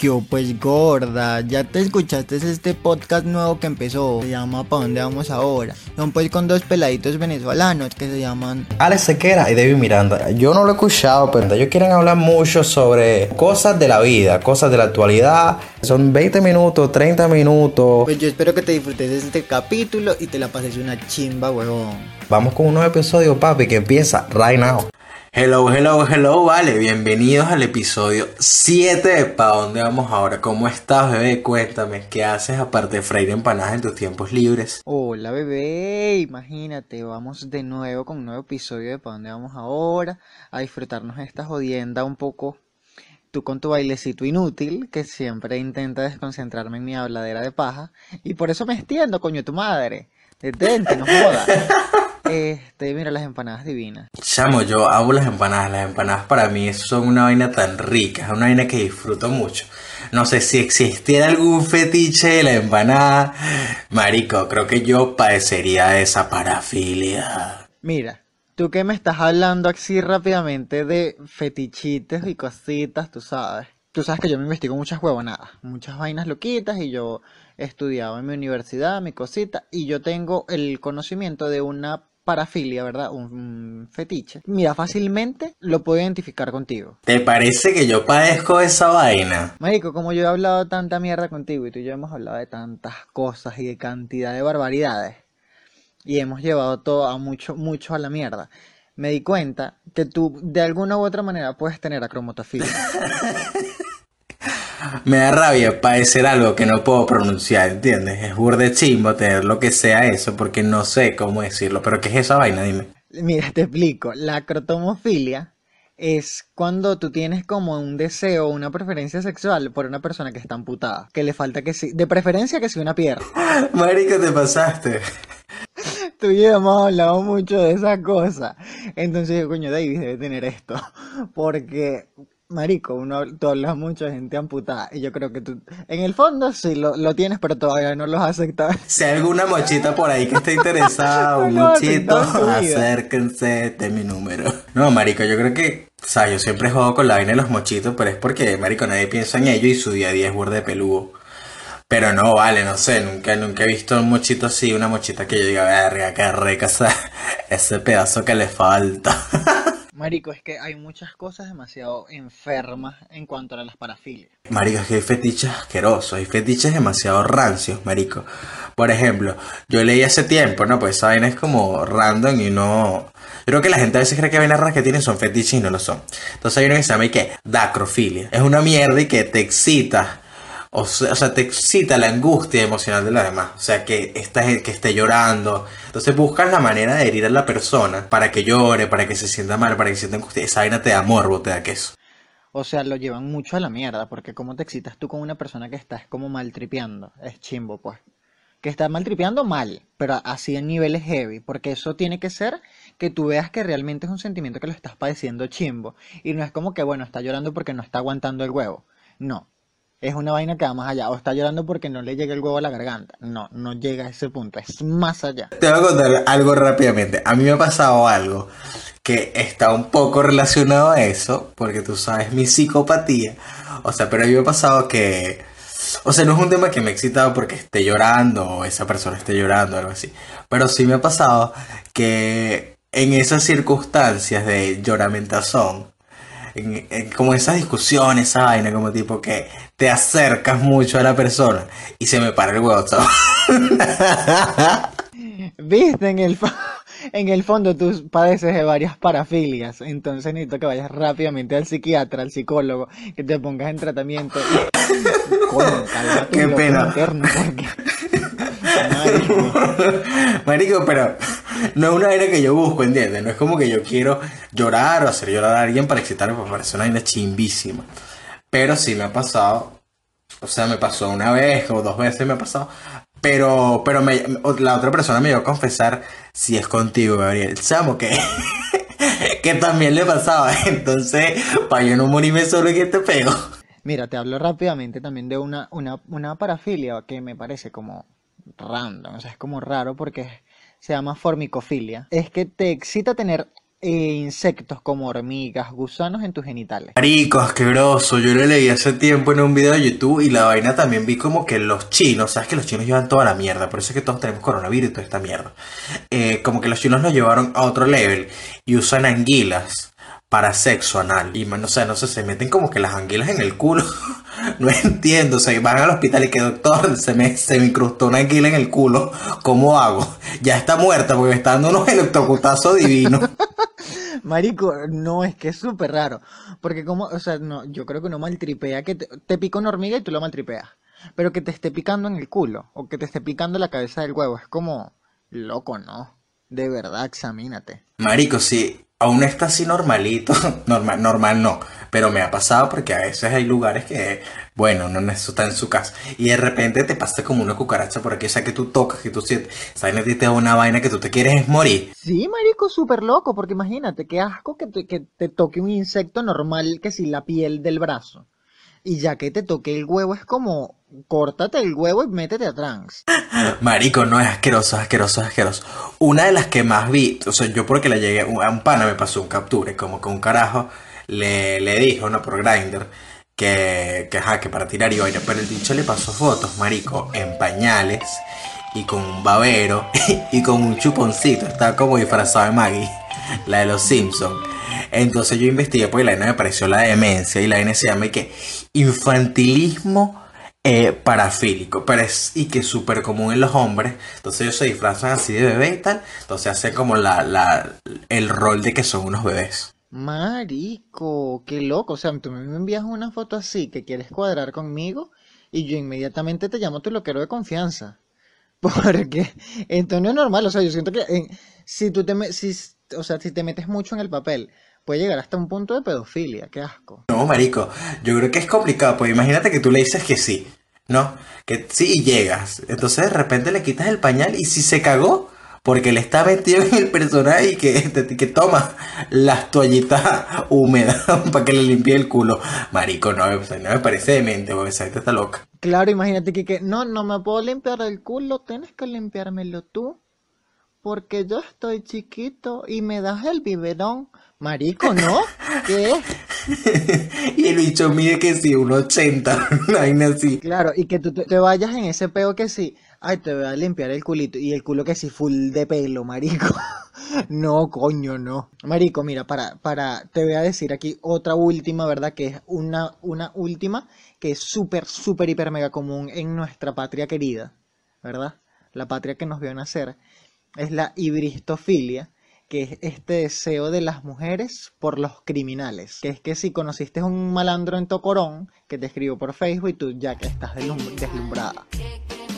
¿Qué pues gorda? Ya te escuchaste este podcast nuevo que empezó. Se llama ¿Pa dónde vamos ahora? Son pues con dos peladitos venezolanos que se llaman Alex Sequera y David Miranda. Yo no lo he escuchado, pero ellos quieren hablar mucho sobre cosas de la vida, cosas de la actualidad. Son 20 minutos, 30 minutos. Pues yo espero que te disfrutes de este capítulo y te la pases una chimba, huevón. Vamos con un nuevo episodio, papi, que empieza right now. Hello, hello, hello, vale, bienvenidos al episodio 7 de Pa' dónde vamos ahora. ¿Cómo estás, bebé? Cuéntame, ¿qué haces aparte de freír empanadas en tus tiempos libres? Hola bebé, imagínate, vamos de nuevo con un nuevo episodio de ¿Pa dónde vamos ahora? A disfrutarnos de esta jodienda un poco. Tú con tu bailecito inútil, que siempre intenta desconcentrarme en mi habladera de paja. Y por eso me extiendo, coño, tu madre. Detente, no jodas. Este, mira las empanadas divinas. Chamo, yo amo las empanadas. Las empanadas para mí son una vaina tan rica, es una vaina que disfruto mucho. No sé si existiera algún fetiche de la empanada. Marico, creo que yo padecería de esa parafilia. Mira, tú que me estás hablando así rápidamente de fetichites y cositas, tú sabes. Tú sabes que yo me investigo muchas huevonadas, muchas vainas loquitas y yo he estudiado en mi universidad, mi cosita, y yo tengo el conocimiento de una parafilia, ¿verdad? Un fetiche. Mira, fácilmente lo puedo identificar contigo. ¿Te parece que yo padezco esa vaina? Marico, como yo he hablado tanta mierda contigo y tú y yo hemos hablado de tantas cosas y de cantidad de barbaridades y hemos llevado todo a mucho, mucho a la mierda. Me di cuenta que tú de alguna u otra manera puedes tener acromatofilia. Me da rabia padecer algo que no puedo pronunciar, ¿entiendes? Es burde chimbo tener lo que sea eso porque no sé cómo decirlo. ¿Pero qué es esa vaina? Dime. Mira, te explico. La crotomofilia es cuando tú tienes como un deseo o una preferencia sexual por una persona que está amputada. Que le falta que sí. De preferencia que sea una pierna. Marico, te pasaste. Tú y yo hemos hablado mucho de esa cosa. Entonces yo, coño, David debe tener esto. Porque Marico, uno, tú hablas mucho de gente amputada y yo creo que tú, en el fondo sí lo, lo tienes, pero todavía no lo has aceptado. Si hay alguna mochita por ahí que esté interesada, un No mochito, acérquense, de mi número. No, marico, yo creo que, o sea, yo siempre juego con la vaina de los mochitos, pero es porque, marico, nadie piensa en ello y su día a día es burde de peludo. Pero no, vale, no sé, nunca, nunca he visto un mochito así, una mochita que yo diga, verga, qué rica esa- ese pedazo que le falta. Marico, es que hay muchas cosas demasiado enfermas en cuanto a las parafilias. Marico, es que hay fetiches asquerosos, hay fetiches demasiado rancios, marico. Por ejemplo, yo leí hace tiempo, ¿no? Pues esa vaina es como random y no... Creo que la gente a veces cree que vainas raras que tienen son fetiches y no lo son. Entonces hay uno que se llama y que dacrofilia. Es una mierda y que te excita. O sea, te excita la angustia emocional de la demás. O sea, que, esta, que esté llorando. Entonces buscas la manera de herir a la persona para que llore, para que se sienta mal, para que se sienta angustia. Esa vaina te da morbo, te da queso. O sea, lo llevan mucho a la mierda, porque cómo te excitas tú con una persona que estás como maltripeando. Es chimbo, pues. Que está maltripeando mal, pero así en niveles heavy, porque eso tiene que ser que tú veas que realmente es un sentimiento que lo estás padeciendo chimbo. Y no es como que, bueno, está llorando porque no está aguantando el huevo. No. Es una vaina que va más allá. O está llorando porque no le llega el huevo a la garganta. No, no llega a ese punto. Es más allá. Te voy a contar algo rápidamente. A mí me ha pasado algo que está un poco relacionado a eso, porque tú sabes mi psicopatía. O sea, pero a mí me ha pasado que... O sea, no es un tema que me excitado porque esté llorando o esa persona esté llorando o algo así. Pero sí me ha pasado que en esas circunstancias de lloramentazón, en, en como esas discusiones, esa vaina, como tipo que te acercas mucho a la persona y se me para el huevo. Viste, en el, en el fondo tú padeces de varias parafilias, entonces necesito que vayas rápidamente al psiquiatra, al psicólogo, que te pongas en tratamiento. Y... Coño, cálmate, Qué pena. interno, porque- Marico, Marico, pero no es una vaina que yo busco, ¿entiendes? No es como que yo quiero llorar o hacer llorar a alguien para excitarme, porque parece una vaina chimbísima. Pero sí me ha pasado, o sea, me pasó una vez o dos veces me ha pasado. Pero, pero la otra persona me dio a confesar si es contigo, Gabriel. Chamo, que, que también le pasaba. Entonces, para yo no morirme solo en este pego. Mira, te hablo rápidamente también de una, una, una parafilia que me parece como random, o sea, es como raro porque se llama formicofilia. Es que te excita tener eh, insectos como hormigas, gusanos en tus genitales. Marico, asqueroso. Yo lo leí hace tiempo en un video de YouTube y la vaina también vi como que los chinos, sabes que los chinos llevan toda la mierda, por eso es que todos tenemos coronavirus y toda esta mierda. Eh, como que los chinos lo llevaron a otro level y usan anguilas para sexo anal. Y no sé, no sé, se meten como que las anguilas en el culo. no entiendo, o sea, van al hospital y que doctor, se me, se me incrustó una anguila en el culo. ¿Cómo hago? Ya está muerta porque me está dando unos electrocutazos divinos. Marico, no, es que es súper raro. Porque como, o sea, no, yo creo que uno maltripea, que te, te pica una hormiga y tú lo maltripeas. Pero que te esté picando en el culo, o que te esté picando la cabeza del huevo, es como, loco, ¿no? De verdad, examínate. Marico, sí, aún está así normalito, normal, normal no, pero me ha pasado porque a veces hay lugares que, bueno, no está en su casa y de repente te pasa como una cucaracha por aquí, o sea, que tú tocas, que tú sientes, sabes, te da una vaina que tú te quieres morir. Sí, marico, súper loco, porque imagínate, qué asco que te, que te toque un insecto normal que si la piel del brazo. Y ya que te toque el huevo es como, córtate el huevo y métete a trans. Marico, no es asqueroso, asqueroso, asqueroso. Una de las que más vi, o sea, yo porque le llegué a un pana me pasó un capture, como que un carajo le, le dijo, no, por Grindr, que, que, ajá, que para tirar y vaina, pero el bicho le pasó fotos, marico, en pañales y con un babero y con un chuponcito, estaba como disfrazado de Maggie, la de los Simpsons. Entonces yo investigué porque la vaina me pareció la demencia y la vaina se llama y que infantilismo eh, parafílico, pero es y que es súper común en los hombres. Entonces ellos se disfrazan así de bebé y tal. Entonces hacen como la, la, el rol de que son unos bebés. Marico, qué loco. O sea, tú me envías una foto así que quieres cuadrar conmigo y yo inmediatamente te llamo tu loquero de confianza. Porque entonces no es normal. O sea, yo siento que si tú te, si, o sea, si te metes mucho en el papel puede llegar hasta un punto de pedofilia, qué asco. No, marico, yo creo que es complicado, pues imagínate que tú le dices que sí, ¿no? Que sí y llegas, entonces de repente le quitas el pañal y si se cagó, porque le está metido en el personaje y que, que toma las toallitas húmedas para que le limpie el culo. Marico, no, no me parece demente, porque esa gente está loca. Claro, imagínate que, que no, no me puedo limpiar el culo, tienes que limpiármelo tú. Porque yo estoy chiquito y me das el biberón. Marico, ¿no? ¿Qué? y el bicho mide que sí, un 80, vaina así. Claro, y que tú te, vayas en ese peo que sí, ay, te voy a limpiar el culito, y el culo que sí, full de pelo, marico. no, coño, no. Marico, mira, para, para, te voy a decir aquí otra última, ¿verdad? Que es una, una última que es súper, súper, hiper, mega común en nuestra patria querida, ¿verdad? La patria que nos vio nacer, es la hibristofilia que es este deseo de las mujeres por los criminales. Que es que si conociste a un malandro en Tocorón que te escribió por Facebook y tú ya que estás deslumbrada.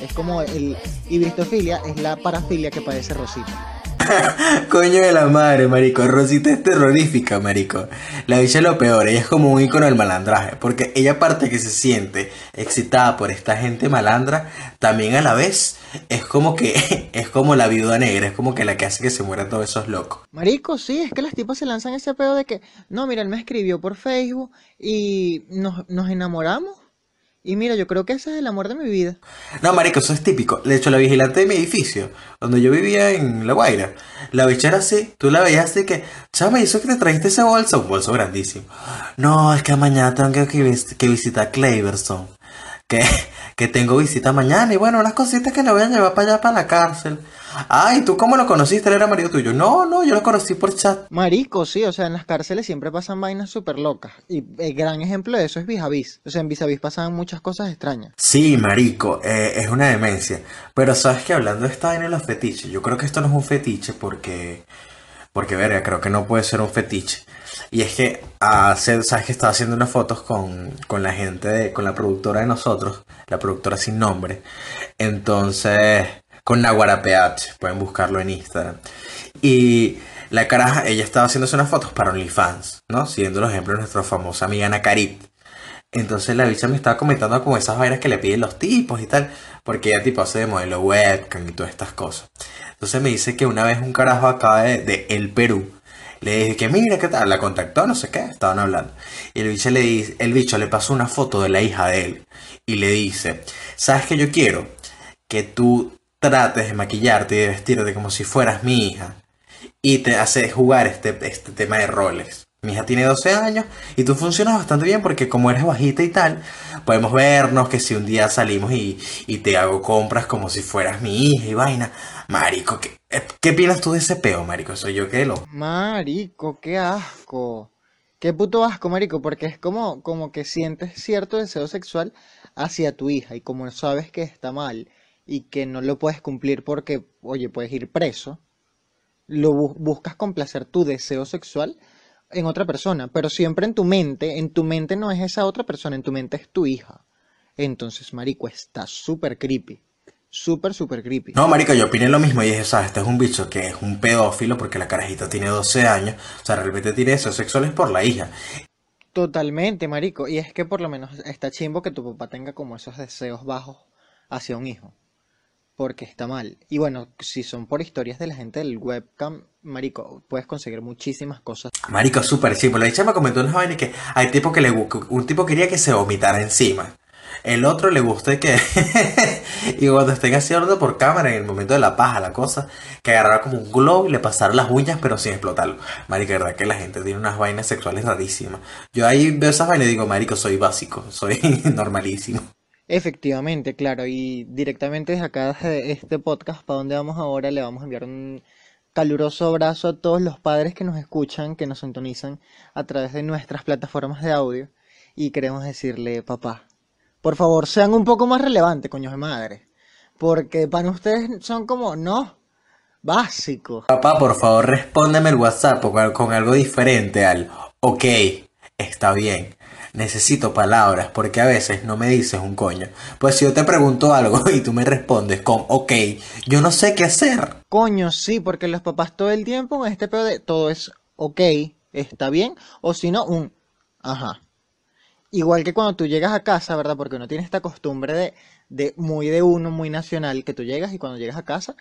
Es como el hibristofilia, es la parafilia que padece Rosita. Coño de la madre, marico. Rosita es terrorífica, marico. La bicha es lo peor. Ella es como un icono del malandraje. Porque ella, aparte que se siente excitada por esta gente malandra, también a la vez es como que es como la viuda negra. Es como que la que hace que se mueran todos esos locos. Marico, sí, es que las tipas se lanzan ese pedo de que, no, mira, él me escribió por Facebook y nos, nos enamoramos. Y mira, yo creo que ese es el amor de mi vida. No, marico, eso es típico. De hecho, la vigilante de mi edificio, donde yo vivía en La Guaira, la bicha era así. Tú la veías así que, chama, ¿y eso que te trajiste ese bolso? Un bolso grandísimo. No, es que mañana tengo que, que visitar Cleverson. Que, que tengo visita mañana y bueno, unas cositas que le voy a llevar para allá, para la cárcel. Ay, ¿tú cómo lo conociste? ¿Él era marido tuyo? No, no, yo lo conocí por chat. Marico, sí, o sea, en las cárceles siempre pasan vainas súper locas. Y el gran ejemplo de eso es Vis O sea, en Vis pasan muchas cosas extrañas. Sí, marico, eh, es una demencia. Pero sabes que hablando de esta vaina de los fetiches, yo creo que esto no es un fetiche porque... Porque, verga, creo que no puede ser un fetiche. Y es que, hace, sabes que estaba haciendo unas fotos con, con la gente, de, con la productora de nosotros, la productora sin nombre. Entonces, con Naguara PH, pueden buscarlo en Instagram. Y la caraja, ella estaba haciéndose unas fotos para OnlyFans, ¿no? Siguiendo el ejemplo de nuestra famosa amiga Ana Carit. Entonces la bicha me estaba comentando como esas vainas que le piden los tipos y tal, porque ella tipo hace de modelo webcam y todas estas cosas. Entonces me dice que una vez un carajo acá de, El Perú le dije que mira qué tal, la contactó, no sé qué, estaban hablando. Y el bicho le dice, el bicho le pasó una foto de la hija de él y le dice, ¿sabes qué yo quiero? Que tú trates de maquillarte y de vestirte como si fueras mi hija y te hace jugar este, este tema de roles. Mi hija tiene 12 años y tú funcionas bastante bien porque como eres bajita y tal, podemos vernos que si un día salimos y, y te hago compras como si fueras mi hija y vaina. Marico, ¿qué, qué opinas tú de ese peo, marico? Soy yo que lo... Marico, qué asco. Qué puto asco, marico, porque es como, como que sientes cierto deseo sexual hacia tu hija y como sabes que está mal y que no lo puedes cumplir porque, oye, puedes ir preso, lo bu- buscas complacer tu deseo sexual en otra persona, pero siempre en tu mente, en tu mente no es esa otra persona, en tu mente es tu hija. Entonces, marico, está súper creepy. Súper, súper creepy. No, marico, yo opiné lo mismo y dije, ¿sabes? Este es un bicho que es un pedófilo porque la carajita tiene 12 años. O sea, realmente tiene deseos sexuales por la hija. Totalmente, marico. Y es que por lo menos está chimbo que tu papá tenga como esos deseos bajos hacia un hijo. Porque está mal. Y bueno, si son por historias de la gente del webcam, marico, puedes conseguir muchísimas cosas. Marico, súper simple. La dicha me comentó unas vainas que hay tipo que le un tipo quería que se vomitara encima. El otro le gusta que y cuando estén haciendo por cámara en el momento de la paja, la cosa, que agarrara como un globo y le pasara las uñas pero sin explotarlo. Marico, de verdad que la gente tiene unas vainas sexuales rarísimas. Yo ahí veo esas vainas y digo, marico, soy básico, soy normalísimo. Efectivamente, claro. Y directamente desde acá, desde este podcast, para donde vamos ahora, le vamos a enviar un caluroso abrazo a todos los padres que nos escuchan, que nos sintonizan a través de nuestras plataformas de audio. Y queremos decirle, papá, por favor, sean un poco más relevantes, coños de madre. Porque para ustedes son como, no, básicos. Papá, por favor, respóndeme el WhatsApp con, al- con algo diferente al ok, está bien. Necesito palabras porque a veces no me dices un coño. Pues si yo te pregunto algo y tú me respondes con ok, yo no sé qué hacer. Coño, sí, porque los papás todo el tiempo con este pedo de todo es ok, está bien, o si no, un ajá. Igual que cuando tú llegas a casa, ¿verdad? Porque uno tiene esta costumbre de, de muy de uno, muy nacional, que tú llegas y cuando llegas a casa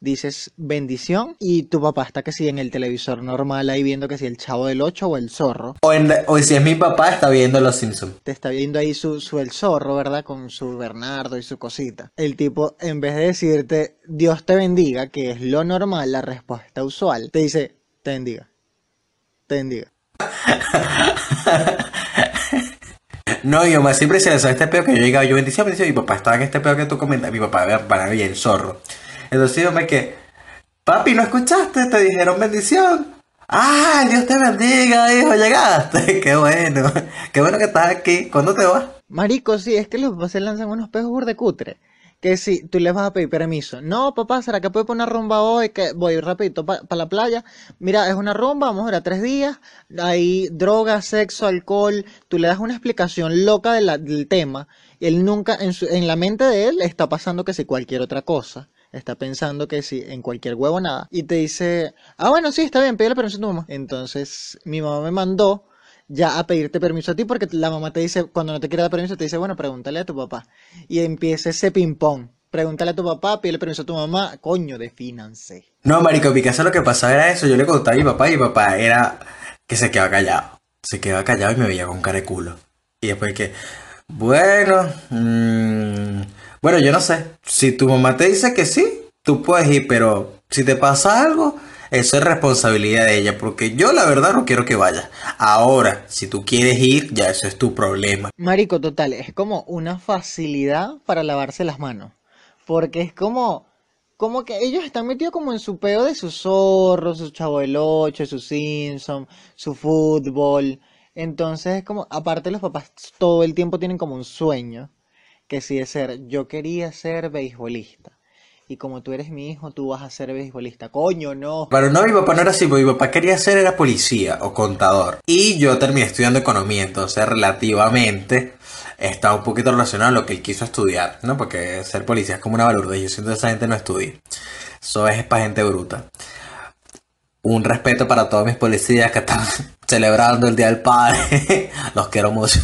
dices bendición y tu papá está que sí en el televisor normal ahí viendo que si el chavo del 8 o el zorro. O, en- o si es mi papá, está viendo Los Simpsons. Te está viendo ahí su, su el zorro, ¿verdad? Con su Bernardo y su cosita. El tipo, en vez de decirte Dios te bendiga, que es lo normal, la respuesta usual, te dice te bendiga. Te bendiga. No, yo más siempre se sabe este peo que yo llegaba, yo bendición, bendición, y mi papá estaba en este peo que tú comentas, mi papá para el zorro. Entonces yo me que, papi, ¿no escuchaste? Te dijeron bendición. Ah, Dios te bendiga, hijo, llegaste. Qué bueno, qué bueno que estás aquí. ¿Cuándo te vas? Marico, sí, es que los papás se lanzan unos pejos burdecutre. Que si tú les vas a pedir permiso. No, papá, ¿será que puedo poner una rumba hoy? Que voy rapidito para la playa. Mira, es una rumba, vamos a ir a tres días. Hay droga, sexo, alcohol. Tú le das una explicación loca de la- del tema. Y él nunca, en, su- en la mente de él, está pasando que si cualquier otra cosa. Está pensando que si en cualquier huevo nada. Y te dice, ah, bueno, sí, está bien, pídele permiso a tu mamá. Entonces, mi mamá me mandó ya a pedirte permiso a ti porque la mamá te dice, cuando no te quiere dar permiso, te dice, bueno, pregúntale a tu papá. Y empieza ese ping-pong. Pregúntale a tu papá, pídele permiso a tu mamá. Coño, defínanse. No, marico, casa lo que pasaba era eso. Yo le contaba a mi papá y mi papá era que se quedaba callado. Se quedaba callado y me veía con cara de culo. Y después que, bueno, mm, bueno, yo no sé. Si tu mamá te dice que sí, tú puedes ir, pero si te pasa algo, eso es responsabilidad de ella, porque yo la verdad no quiero que vayas. Ahora, si tú quieres ir, ya eso es tu problema. Marico, total, es como una facilidad para lavarse las manos. Porque es como, como que ellos están metidos como en su peo de su zorro, su chavo del 8, su Simpson, su fútbol. Entonces es como, aparte los papás todo el tiempo tienen como un sueño, que sí es ser, yo quería ser beisbolista. Y como tú eres mi hijo, tú vas a ser beisbolista. Coño, no. Pero no, mi papá no era así, porque mi papá quería ser era policía o contador. Y yo terminé estudiando economía, entonces relativamente está un poquito relacionado a lo que él quiso estudiar, ¿no? Porque ser policía es como una balurda yo siento que esa gente no estudia. Eso es para gente bruta. Un respeto para todos mis policías que están celebrando el Día del Padre. Los quiero mucho.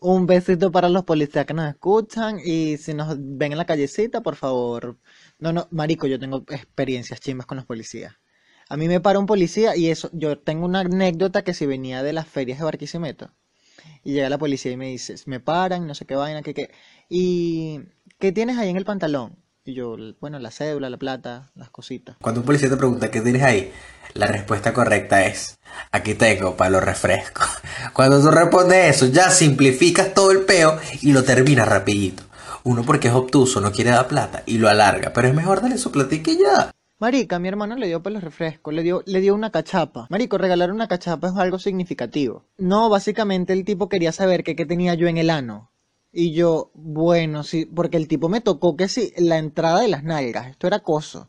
Un besito para los policías que nos escuchan y si nos ven en la callecita, por favor. No, no, marico, yo tengo experiencias chimbas con los policías. A mí me para un policía y eso, yo tengo una anécdota que si venía de las ferias de Barquisimeto y llega la policía y me dice, me paran, no sé qué vaina, qué qué. ¿Y qué tienes ahí en el pantalón? Y yo, bueno, la cédula, la plata, las cositas. Cuando un policía te pregunta qué tienes ahí, la respuesta correcta es, aquí tengo para los refrescos. Cuando tú respondes eso, ya simplificas todo el peo y lo terminas rapidito. Uno porque es obtuso, no quiere dar plata y lo alarga, pero es mejor darle su platica y ya. Marica, mi hermano le dio para los refrescos, le dio, le dio una cachapa. Marico, regalar una cachapa es algo significativo. No, básicamente el tipo quería saber que qué tenía yo en el ano. Y yo, bueno, sí, porque el tipo me tocó que sí, la entrada de las nalgas, esto era acoso.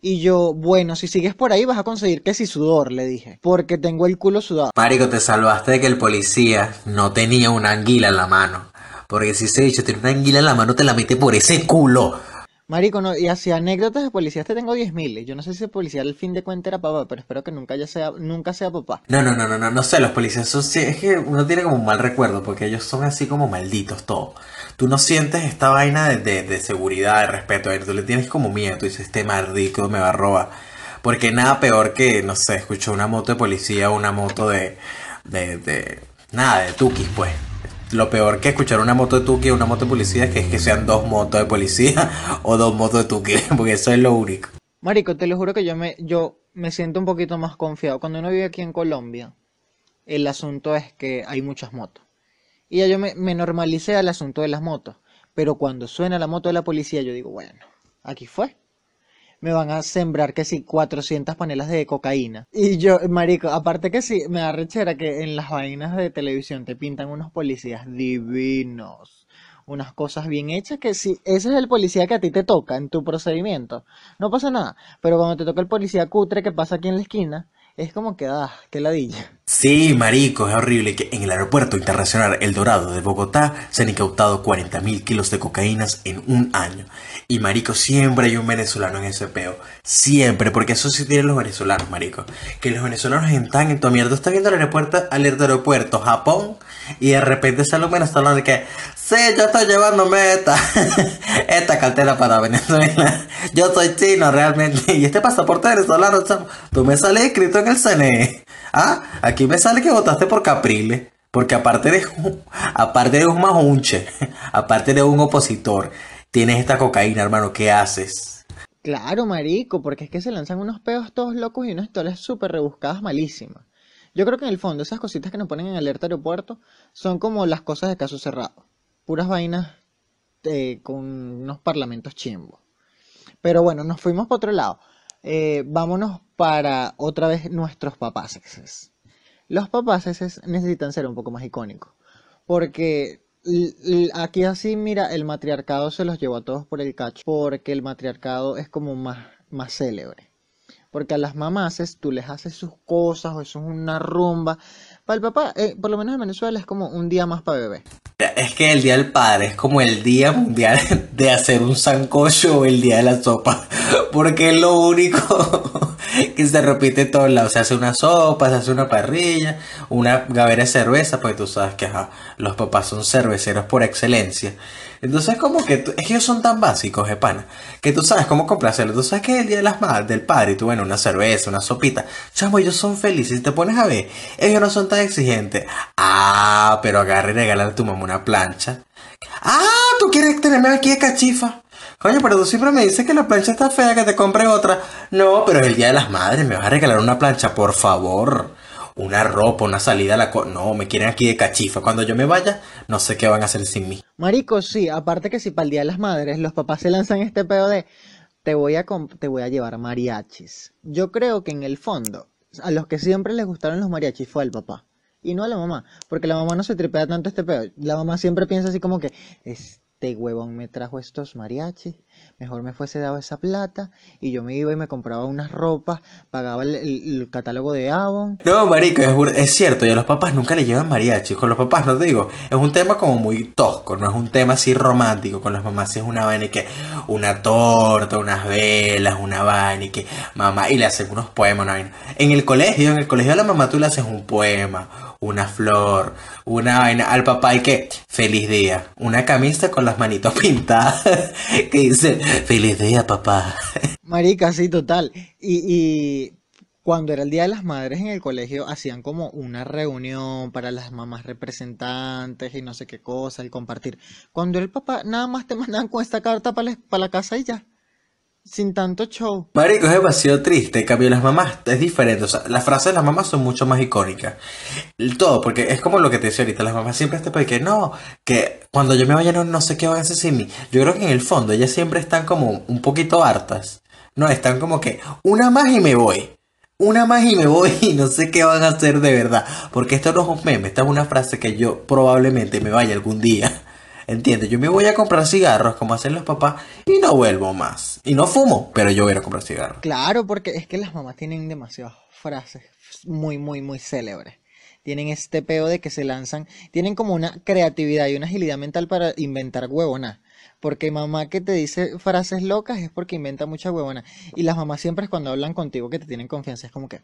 Y yo, bueno, si sigues por ahí vas a conseguir que si sudor, le dije, porque tengo el culo sudado. Marico, te salvaste de que el policía no tenía una anguila en la mano. Porque si se dicho tiene una anguila en la mano, te la mete por ese culo. Marico, no, y hacia anécdotas de policías te tengo 10.000. Yo no sé si el policía al fin de cuentas era papá, pero espero que nunca ya sea, nunca sea papá. No, no, no, no, no, no sé, los policías son, es que uno tiene como un mal recuerdo, porque ellos son así como malditos todos. Tú no sientes esta vaina de, de, de seguridad, de respeto, a él, tú le tienes como miedo, tú dices, este maldito me va a robar. Porque nada peor que, no sé, escucho una moto de policía o una moto de, de, de, nada, de tukis, pues. Lo peor que escuchar una moto de Tuki o una moto de policía es que, es que sean dos motos de policía o dos motos de Tuki, porque eso es lo único. Marico, te lo juro que yo me, yo me siento un poquito más confiado. Cuando uno vive aquí en Colombia, el asunto es que hay muchas motos. Y ya yo me, me normalicé al asunto de las motos. Pero cuando suena la moto de la policía, yo digo, bueno, aquí fue me van a sembrar que sí 400 panelas de cocaína. Y yo, marico, aparte que sí, me da rechera que en las vainas de televisión te pintan unos policías divinos. Unas cosas bien hechas que si ese es el policía que a ti te toca en tu procedimiento, no pasa nada. Pero cuando te toca el policía cutre que pasa aquí en la esquina, es como que, ah, qué ladilla. Sí, marico, es horrible que en el aeropuerto internacional El Dorado de Bogotá se han incautado 40.000 kilos de cocaínas en un año. Y marico, siempre hay un venezolano en ese peo. Siempre, porque eso sí tienen los venezolanos, marico. Que los venezolanos están en tu mierda. Estás viendo el aeropuerto, alerta aeropuerto, Japón, y de repente sale un venezolano de que, sí, yo estoy llevándome esta, esta cartera para Venezuela. Yo soy chino realmente. Y este pasaporte venezolano, chamo, tú me sales escrito en el CNE. Ah, aquí me sale que votaste por Capriles. Porque aparte de un, aparte de un majunche, aparte de un opositor, tienes esta cocaína, hermano, ¿qué haces? Claro, marico, porque es que se lanzan unos peos todos locos y unas historias súper rebuscadas malísimas. Yo creo que en el fondo esas cositas que nos ponen en alerta aeropuerto son como las cosas de caso cerrado. Puras vainas eh, con unos parlamentos chimbos. Pero bueno, nos fuimos para otro lado. Eh, vámonos para otra vez nuestros papaces. Los papaces necesitan ser un poco más icónicos. Porque aquí así, mira, el matriarcado se los llevó a todos por el cacho. Porque el matriarcado es como más, más célebre. Porque a las mamaces tú les haces sus cosas o eso es una rumba. Para el papá, eh, por lo menos en Venezuela, es como un día más para bebé. Es que el Día del Padre es como el día mundial de hacer un sancocho o el día de la sopa. Porque es lo único que se repite en todos lados. Se hace una sopa, se hace una parrilla, una gavera de cerveza, pues tú sabes que los papás son cerveceros por excelencia. Entonces como que es que ellos son tan básicos, de pana, que tú sabes cómo complacerlos. Tú sabes que es el día de las madres, del padre, y tú, bueno, una cerveza, una sopita. Chamo, ellos son felices. Si te pones a ver, ellos no son tan exigentes. Ah, pero agarre y regala a tu mamá una plancha. Ah, tú quieres tenerme aquí de cachifa. Coño, pero tú siempre me dices que la plancha está fea, que te compre otra. No, pero es el día de las madres, me vas a regalar una plancha, por favor una ropa, una salida a la... no, me quieren aquí de cachifa. Cuando yo me vaya, no sé qué van a hacer sin mí. Marico, sí, aparte que si para el Día de las Madres los papás se lanzan este pedo de... Te voy, a te voy a llevar mariachis. Yo creo que en el fondo, a los que siempre les gustaron los mariachis fue el papá. Y no a la mamá. Porque la mamá no se tripea tanto este pedo. La mamá siempre piensa así como que... Este huevón me trajo estos mariachis mejor me fuese dado esa plata y yo me iba y me compraba unas ropas, pagaba el, catálogo de Avon. No, marico, es, cierto, y a los papás nunca le llevan mariachi, con los papás no te digo, es un tema como muy tosco, no es un tema así romántico, con las mamás es una vaina y que una torta, unas velas, una vaina y que mamá, y le hacen unos poemas, una. En el colegio, en el colegio a la mamá tú le haces un poema, una flor, una vaina. Al papá y que, feliz día. Una camisa con las manitos pintadas que dice, feliz día, papá. Marica, sí, total. Y, cuando era el Día de las Madres en el colegio, hacían como una reunión para las mamás representantes y no sé qué cosa, el compartir. Cuando el papá, nada más te mandaban con esta carta para la, casa y ya. Sin tanto show. Marico, es demasiado triste. En cambio, las mamás es diferente. O sea, las frases de las mamás son mucho más icónicas. Todo, porque es como lo que te decía ahorita. Las mamás siempre están que no, que cuando yo me vaya no, no sé qué van a hacer sin mí. Yo creo que en el fondo ellas siempre están como un poquito hartas. No, están como que una más y me voy una más y me voy y no sé qué van a hacer de verdad. Porque esto no es un meme, esta es una frase que yo probablemente me vaya algún día. ¿Entiendes? Yo me voy a comprar cigarros como hacen los papás y no vuelvo más. Y no fumo, pero yo voy a comprar cigarros. Claro, porque es que las mamás tienen demasiadas frases muy, muy, muy célebres. Tienen este peo de que se lanzan, tienen como una creatividad y una agilidad mental para inventar huevonas. Porque mamá que te dice frases locas es porque inventa mucha huevona. Y las mamás siempre es cuando hablan contigo que te tienen confianza. Es como que,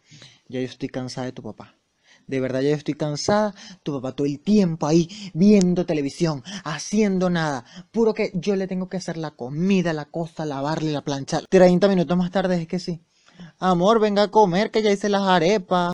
yo estoy cansada de tu papá. De verdad, yo estoy cansada. Tu papá todo el tiempo ahí viendo televisión, haciendo nada. Puro que yo le tengo que hacer la comida, la cosa, lavarle, la planchar. 30 minutos más tarde es que sí. Amor, venga a comer que ya hice las arepas.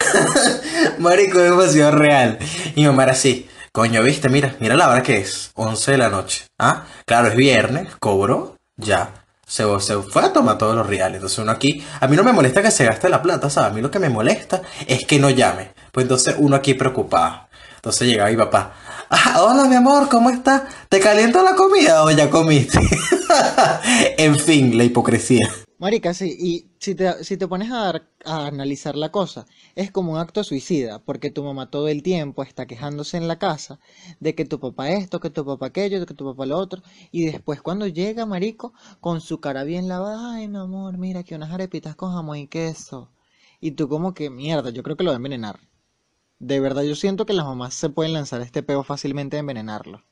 Marico, demasiado real. Y mamá era así. Coño, viste, mira, mira la hora que es, 11 de la noche. Ah, claro, es viernes, cobro, ya. Se, se fue a tomar todos los reales. Entonces uno aquí, a mí no me molesta que se gaste la plata, ¿sabes? A mí lo que me molesta es que no llame. Pues entonces uno aquí preocupado. Entonces llega mi papá. Ah, hola mi amor, ¿cómo estás? ¿Te calienta la comida o ya comiste? en fin, la hipocresía. Marica, sí, y si te, si te pones a, a, analizar la cosa, es como un acto suicida, porque tu mamá todo el tiempo está quejándose en la casa de que tu papá esto, que tu papá aquello, que tu papá lo otro, y después cuando llega, marico, con su cara bien lavada, ay, mi amor, mira que unas arepitas con jamón y queso, y tú como que, mierda, yo creo que lo va a envenenar. De verdad, yo siento que las mamás se pueden lanzar este peo fácilmente de envenenarlo.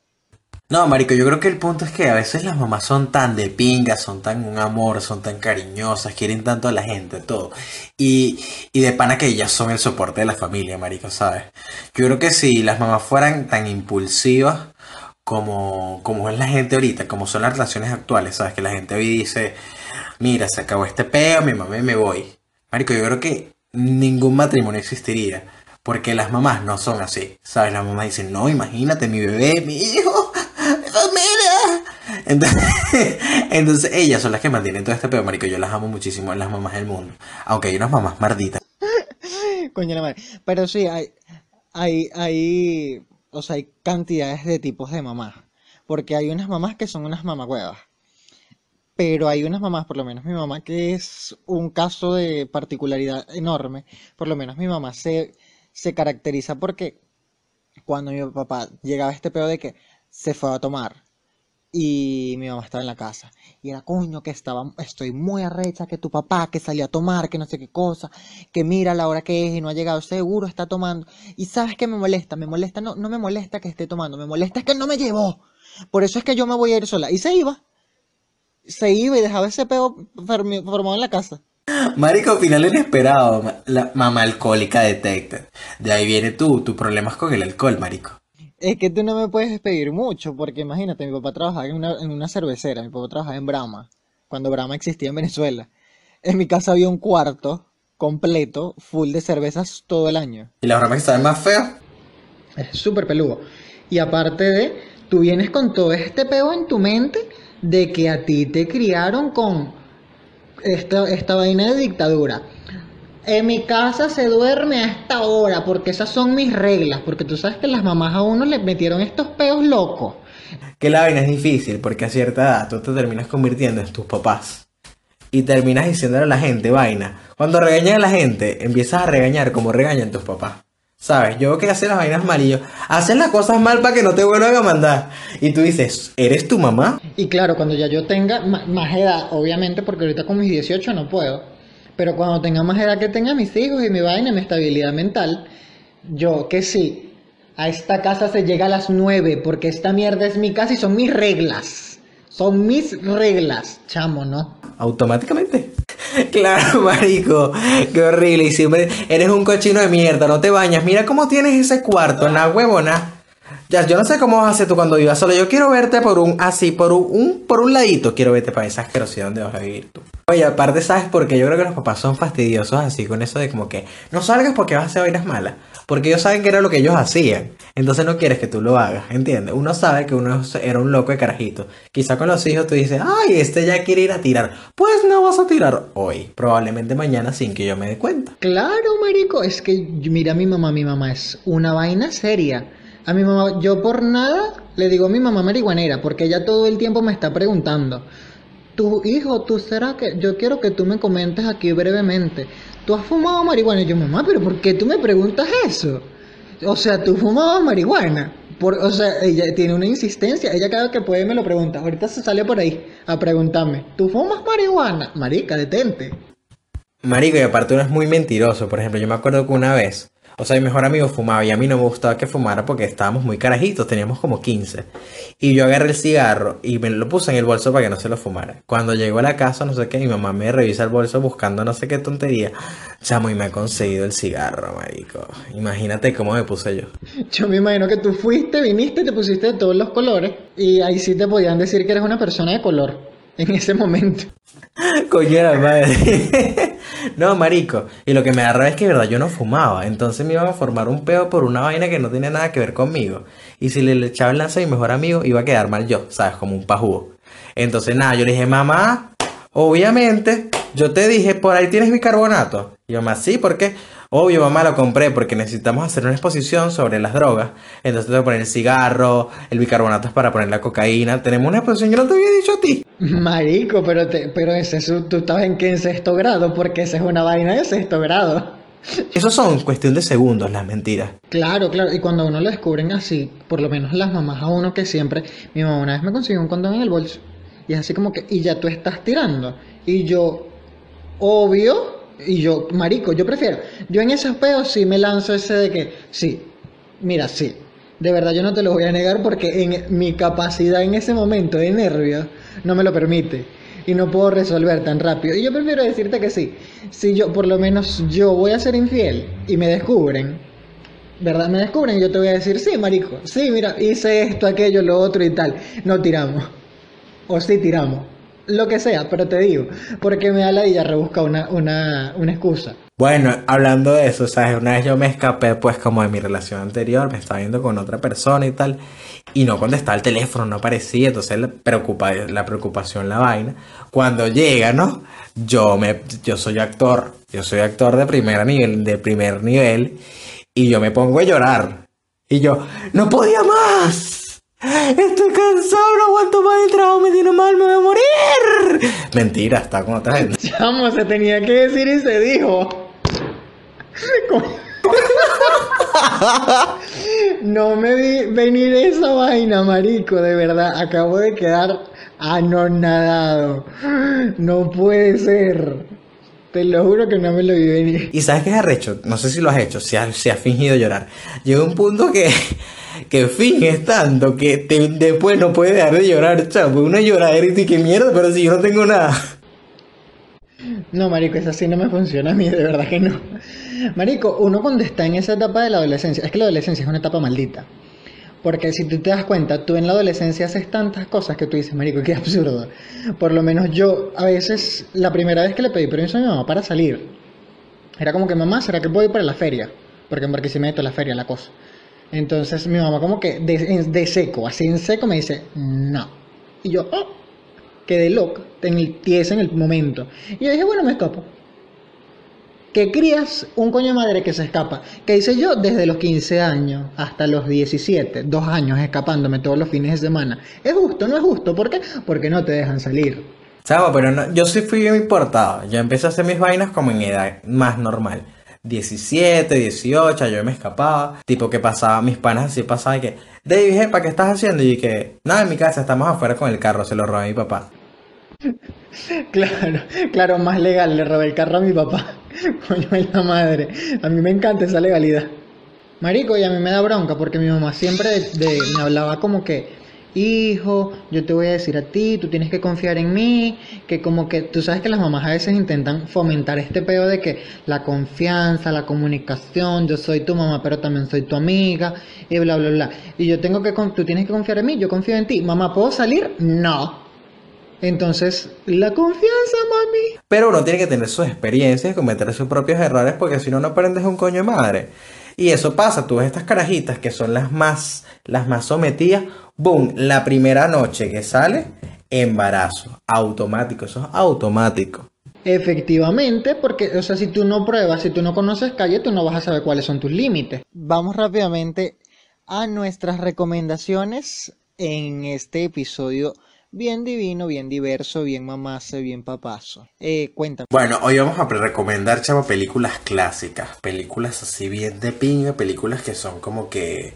No, marico, yo creo que el punto es que a veces las mamás son tan de pinga, son tan un amor, son tan cariñosas, quieren tanto a la gente, todo. Y, y de pana que ellas son el soporte de la familia, marico, ¿sabes? Yo creo que si las mamás fueran tan impulsivas como, como es la gente ahorita, como son las relaciones actuales, ¿sabes? Que la gente hoy dice, mira, se acabó este peo, mi mamá me voy. Marico, yo creo que ningún matrimonio existiría. Porque las mamás no son así, ¿sabes? Las mamás dicen, no, imagínate, mi bebé, mi hijo, entonces, entonces ellas son las que mantienen todo este pedo, marico. Yo las amo muchísimo, las mamás del mundo. Aunque hay unas mamás marditas. Coño la madre. Pero sí, hay, hay, hay, o sea, hay cantidades de tipos de mamás. Porque hay unas mamás que son unas mamagüevas. Pero hay unas mamás, por lo menos mi mamá, que es un caso de particularidad enorme. Por lo menos mi mamá se, se caracteriza porque cuando mi papá llegaba a este pedo de que se fue a tomar y mi mamá estaba en la casa. Y era, coño, que estaba, estoy muy arrecha que tu papá que salió a tomar, que no sé qué cosa, que mira la hora que es y no ha llegado, seguro está tomando. Y sabes que me molesta, me molesta, no, no me molesta que esté tomando, me molesta es que no me llevó. Por eso es que yo me voy a ir sola. Y se iba. Se iba y dejaba ese peo formado en la casa. Marico, final inesperado. La mamá alcohólica detected. De ahí viene tú, tus problemas con el alcohol, marico. Es que tú no me puedes despedir mucho, porque imagínate, mi papá trabajaba en una, en una cervecera, mi papá trabajaba en Brahma, cuando Brahma existía en Venezuela. En mi casa había un cuarto completo, full de cervezas todo el año. ¿Y la Brahma que sabe más fea? Es súper peludo. Y aparte de, tú vienes con todo este peo en tu mente de que a ti te criaron con esta, esta vaina de dictadura. En mi casa se duerme a esta hora porque esas son mis reglas, porque tú sabes que las mamás a uno le metieron estos peos locos. Que la vaina es difícil porque a cierta edad tú te terminas convirtiendo en tus papás. Y terminas diciéndole a la gente vaina. Cuando regañan a la gente, empiezas a regañar como regañan tus papás. ¿Sabes? Yo que hacer las vainas mal y yo, hacen las cosas mal para que no te vuelvan a mandar. Y tú dices, ¿eres tu mamá? Y claro, cuando ya yo tenga más edad, obviamente, porque ahorita con mis 18 no puedo pero cuando tenga más edad que tenga mis hijos y mi vaina, mi estabilidad mental, yo que sí, a esta casa se llega a las nueve porque esta mierda es mi casa y son mis reglas. Son mis reglas, chamo, ¿no? Automáticamente. Claro, marico. Qué horrible. Y siempre eres un cochino de mierda, no te bañas. Mira cómo tienes ese cuarto en la huevona. Ya, yo no sé cómo vas a hacer tú cuando vivas solo. Yo quiero verte por un, así, por un, un- por un ladito. Quiero verte para esa asquerosidad donde vas a vivir tú. Oye, aparte, ¿sabes por qué? Yo creo que los papás son fastidiosos así con eso de como que no salgas porque vas a hacer vainas malas. Porque ellos saben que era lo que ellos hacían. Entonces no quieres que tú lo hagas, ¿entiendes? Uno sabe que uno era un loco de carajito. Quizá con los hijos tú dices, ay, este ya quiere ir a tirar. Pues no vas a tirar hoy. Probablemente mañana sin que yo me dé cuenta. Claro, marico, es que mira mi mamá, mi mamá es una vaina seria. A mi mamá, yo por nada le digo a mi mamá marihuanera, porque ella todo el tiempo me está preguntando, tu hijo, tú será que, yo quiero que tú me comentes aquí brevemente, ¿tú has fumado marihuana? Y yo, mamá, pero ¿por qué tú me preguntas eso? O sea, tú fumabas marihuana. Por, o sea, ella tiene una insistencia, ella cada vez que puede me lo pregunta, ahorita se sale por ahí a preguntarme, ¿tú fumas marihuana? Marica, detente. Marico, y aparte uno es muy mentiroso. Por ejemplo, yo me acuerdo que una vez, o sea, mi mejor amigo fumaba y a mí no me gustaba que fumara porque estábamos muy carajitos, teníamos como 15. Y yo agarré el cigarro y me lo puse en el bolso para que no se lo fumara. Cuando llegó a la casa, no sé qué, mi mamá me revisa el bolso buscando no sé qué tontería. Chamo, y me ha conseguido el cigarro, marico. Imagínate cómo me puse yo. Yo me imagino que tú fuiste, viniste, te pusiste de todos los colores y ahí sí te podían decir que eres una persona de color en ese momento. La madre. No, marico. Y lo que me da rabia es que, verdad, yo no fumaba. Entonces me iban a formar un peo por una vaina que no tenía nada que ver conmigo. Y si le, echaba el lance a mi mejor amigo, iba a quedar mal yo, ¿sabes? Como un pajugo. Entonces, nada, yo le dije, mamá, obviamente, yo te dije, por ahí tienes bicarbonato. Y mamá, sí, ¿por qué? Obvio, mamá, lo compré porque necesitamos hacer una exposición sobre las drogas. Entonces tengo que poner el cigarro, el bicarbonato es para poner la cocaína. Tenemos una exposición, yo no te había dicho a ti. Marico, pero, te, pero ese es, tú estabas en qué en sexto grado, porque esa es una vaina de sexto grado. Eso son cuestión de segundos, las mentiras. Claro, claro, y cuando a uno lo descubren así, por lo menos las mamás a uno que siempre, mi mamá una vez me consiguió un condón en el bolso, y es así como que, y ya tú estás tirando, y yo, obvio, y yo, marico, yo prefiero, yo en esos peos sí me lanzo ese de que, sí, mira, sí, de verdad yo no te lo voy a negar porque en mi capacidad en ese momento de nervios no me lo permite. Y no puedo resolver tan rápido. Y yo prefiero decirte que sí. Si yo, por lo menos yo voy a ser infiel y me descubren, ¿verdad? Me descubren yo te voy a decir, sí, marico, sí, mira, hice esto, aquello, lo otro y tal. No tiramos. O sí tiramos. Lo que sea, pero te digo, porque me da la idea rebusca una, una, una excusa. Bueno, hablando de eso, ¿sabes? Una vez yo me escapé, pues, como de mi relación anterior, me estaba viendo con otra persona y tal, y no contestaba el teléfono, no aparecía, entonces la, preocupa, la preocupación, la vaina. Cuando llega, ¿no? Yo, me, yo soy actor, yo soy actor de primer nivel, de primer nivel, y yo me pongo a llorar. Y yo, no podía más. Estoy cansado, no aguanto más el trabajo, me tiene mal, me voy a morir. Mentira, está con otra gente. Chamo, se tenía que decir y se dijo. No me vi venir esa vaina, marico, de verdad. Acabo de quedar anonadado. No puede ser. Te lo juro que no me lo vi venir. Y sabes qué es arrecho, no sé si lo has hecho, si has, si has fingido llorar. Llega un punto que, que finges tanto que te- después no puedes dejar de llorar, chavo. Una lloradera y qué mierda, pero si yo no tengo nada. No, marico, esa sí no me funciona a mí, de verdad que no. Marico, uno cuando está en esa etapa de la adolescencia, es que la adolescencia es una etapa maldita. Porque si tú te das cuenta, tú en la adolescencia haces tantas cosas que tú dices, marico, qué absurdo. Por lo menos yo, a veces, la primera vez que le pedí permiso a mi mamá para salir, era como que, mamá, ¿será que ir para la feria? Porque en Barquisimeto la feria, la cosa. Entonces mi mamá como que de, de seco, así en seco me dice, no. Y yo, oh, quedé loca, en el, tiesa en el momento. Y yo dije, bueno, me escapo. Que crías un coño de madre que se escapa. Que hice yo desde los 15 años hasta los 17, dos años escapándome todos los fines de semana. ¿Es justo? ¿No es justo? ¿Por qué? Porque no te dejan salir. Chavo, pero yo sí fui bien importado. Yo empecé a hacer mis vainas como en edad más normal. 17, 18, yo me escapaba. Tipo que pasaba, mis panas así pasaba y que, David, ¿qué estás haciendo? Y que, nada, en mi casa, estamos afuera con el carro, se lo robé a mi papá. Claro, claro, más legal, le robé el carro a mi papá. Coño de la madre. A mí me encanta esa legalidad. Marico, y a mí me da bronca porque mi mamá siempre me hablaba como que hijo, yo te voy a decir a ti, tú tienes que confiar en mí, que como que tú sabes que las mamás a veces intentan fomentar este pedo de que la confianza, la comunicación, yo soy tu mamá, pero también soy tu amiga, y bla, bla, bla. Y yo tengo que, tú tienes que confiar en mí, yo confío en ti. Mamá, ¿puedo salir? No. Entonces, la confianza, mami. Pero uno tiene que tener sus experiencias cometer sus propios errores porque si no, no aprendes un coño de madre. Y eso pasa, tú ves estas carajitas que son las más, las más sometidas, boom, la primera noche que sale, embarazo, automático, eso es automático. Efectivamente, porque, o sea, si tú no pruebas, si tú no conoces calle, tú no vas a saber cuáles son tus límites. Vamos rápidamente a nuestras recomendaciones en este episodio bien divino, bien diverso, bien mamazo, bien papazo. Eh, cuéntame. Bueno, hoy vamos a recomendar, chavo, películas clásicas. Películas así bien de pinga, películas que son como que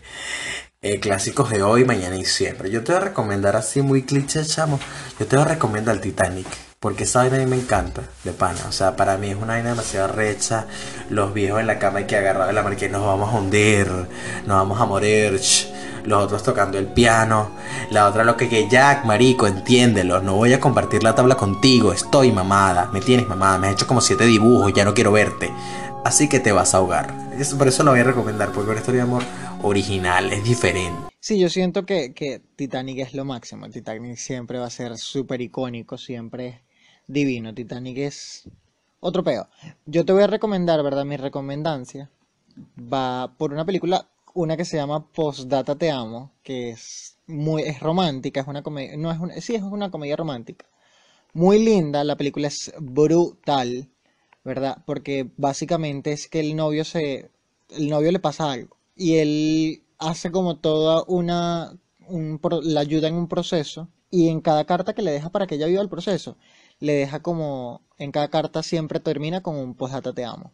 eh, clásicos de hoy, mañana y siempre. Yo te voy a recomendar así muy cliché, chamo. Yo te voy a recomendar el Titanic. Porque esa vaina a mí me encanta, de pana. O sea, para mí es una vaina demasiado recha. Los viejos en la cama hay que agarrar la mano que nos vamos a hundir, nos vamos a morir los otros tocando el piano, la otra lo que que Jack, marico, entiéndelo, no voy a compartir la tabla contigo, estoy mamada, me tienes mamada, me has hecho como siete dibujos, ya no quiero verte, así que te vas a ahogar. por eso lo voy a recomendar, porque una historia de amor original, es diferente. Sí, yo siento que, que Titanic es lo máximo, Titanic siempre va a ser súper icónico, siempre es divino, Titanic es otro peo. Yo te voy a recomendar, ¿verdad? Mi recomendancia va por una película una que se llama Postdata Te Amo, que es muy es romántica, es una comedia, no es una, sí es una comedia romántica. Muy linda, la película es brutal, ¿verdad? Porque básicamente es que el novio se el novio le pasa algo y él hace como toda una un, la ayuda en un proceso y en cada carta que le deja para que ella viva el proceso, le deja como en cada carta siempre termina con un postdata te amo.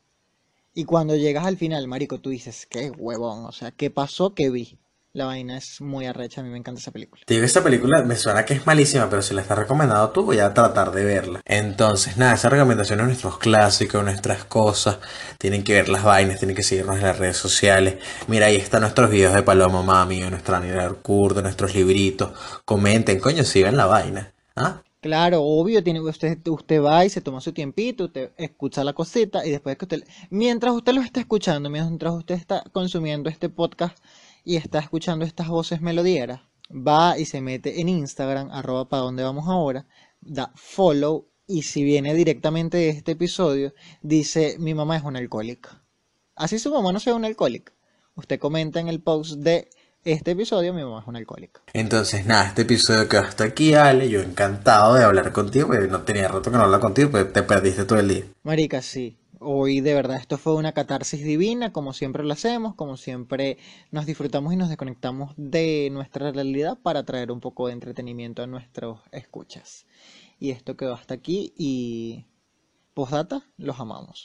Y cuando llegas al final, marico, tú dices, qué huevón, o sea, ¿qué pasó? ¿Qué vi? La vaina es muy arrecha, a mí me encanta esa película. Te digo, esta película me suena que es malísima, pero si la estás recomendando tú, voy a tratar de verla. Entonces, nada, esas recomendaciones, nuestros clásicos, nuestras cosas, tienen que ver las vainas, tienen que seguirnos en las redes sociales. Mira, ahí están nuestros videos de Paloma Mami, de nuestra Anila Kurdo, nuestros libritos. Comenten, coño, si ven la vaina. ¿Ah? Claro, obvio, tiene, usted, usted va y se toma su tiempito, usted escucha la cosita y después que usted, mientras usted lo está escuchando, mientras usted está consumiendo este podcast y está escuchando estas voces melodieras, va y se mete en Instagram, arroba para donde vamos ahora, da follow y si viene directamente de este episodio, dice mi mamá es una alcohólica. Así su mamá no sea una alcohólica. Usted comenta en el post de este episodio mi mamá es una alcohólica. Entonces, nada, este episodio quedó hasta aquí, Ale. Yo encantado de hablar contigo, porque no tenía rato que no hablar contigo, pues te perdiste todo el día. Marica, sí. Hoy de verdad esto fue una catarsis divina, como siempre lo hacemos, como siempre nos disfrutamos y nos desconectamos de nuestra realidad para traer un poco de entretenimiento a nuestros escuchas. Y esto quedó hasta aquí y postdata, los amamos.